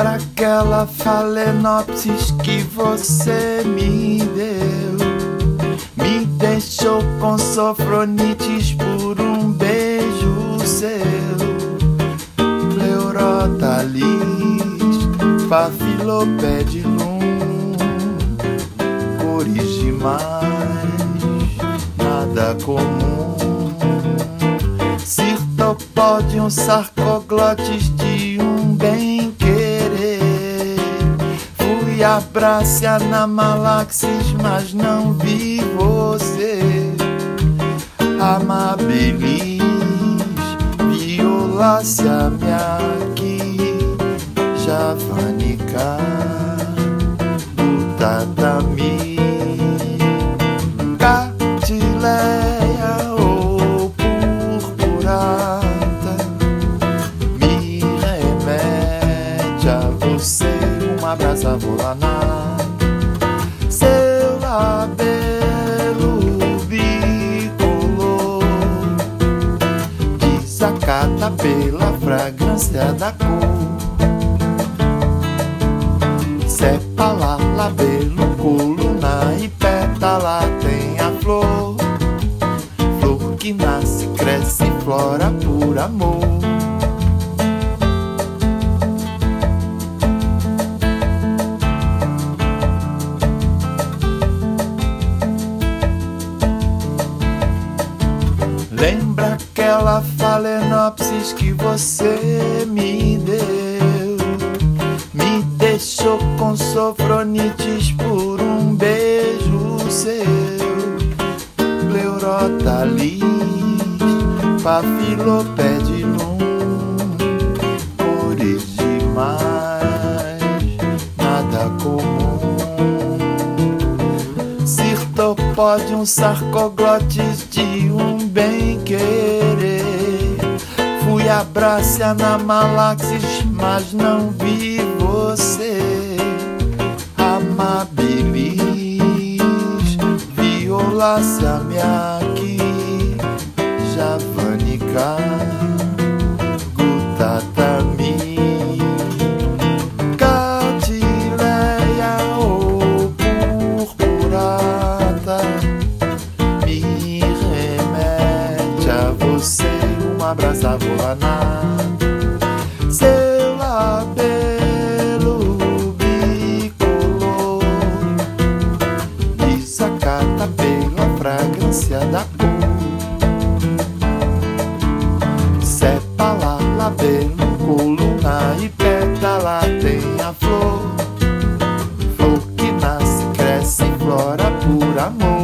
aquela falenopsis que você me deu. Me deixou com sofronites por um beijo seu. Pleurotalis, papilopedilum, cores demais, nada comum. Cirtopodium, sarcoglotes Fui abraçar na malaxis, mas não vi você. Amabilis, violácea aqui, javanica, catileia seu labelo bicolor desacata pela fragrância da cor. Sepala, labelo, coluna e pétala tem a flor. Flor que nasce, cresce flora por amor. Aquela falenopsis que você me deu? Me deixou com sofronites por um beijo seu. Pleurotalis, papilopedilum, Cirtopodium, sarcoglotes de um bem querer. Fui abraçar na malaxis, mas não vi você. Amabilis, violácea aqui, abraçar, vou na seu labelo bicolor e sacata pela fragrância da cor. Sepa lá, labelo, coluna e pétala tem a flor, flor que nasce, cresce, e flora por amor.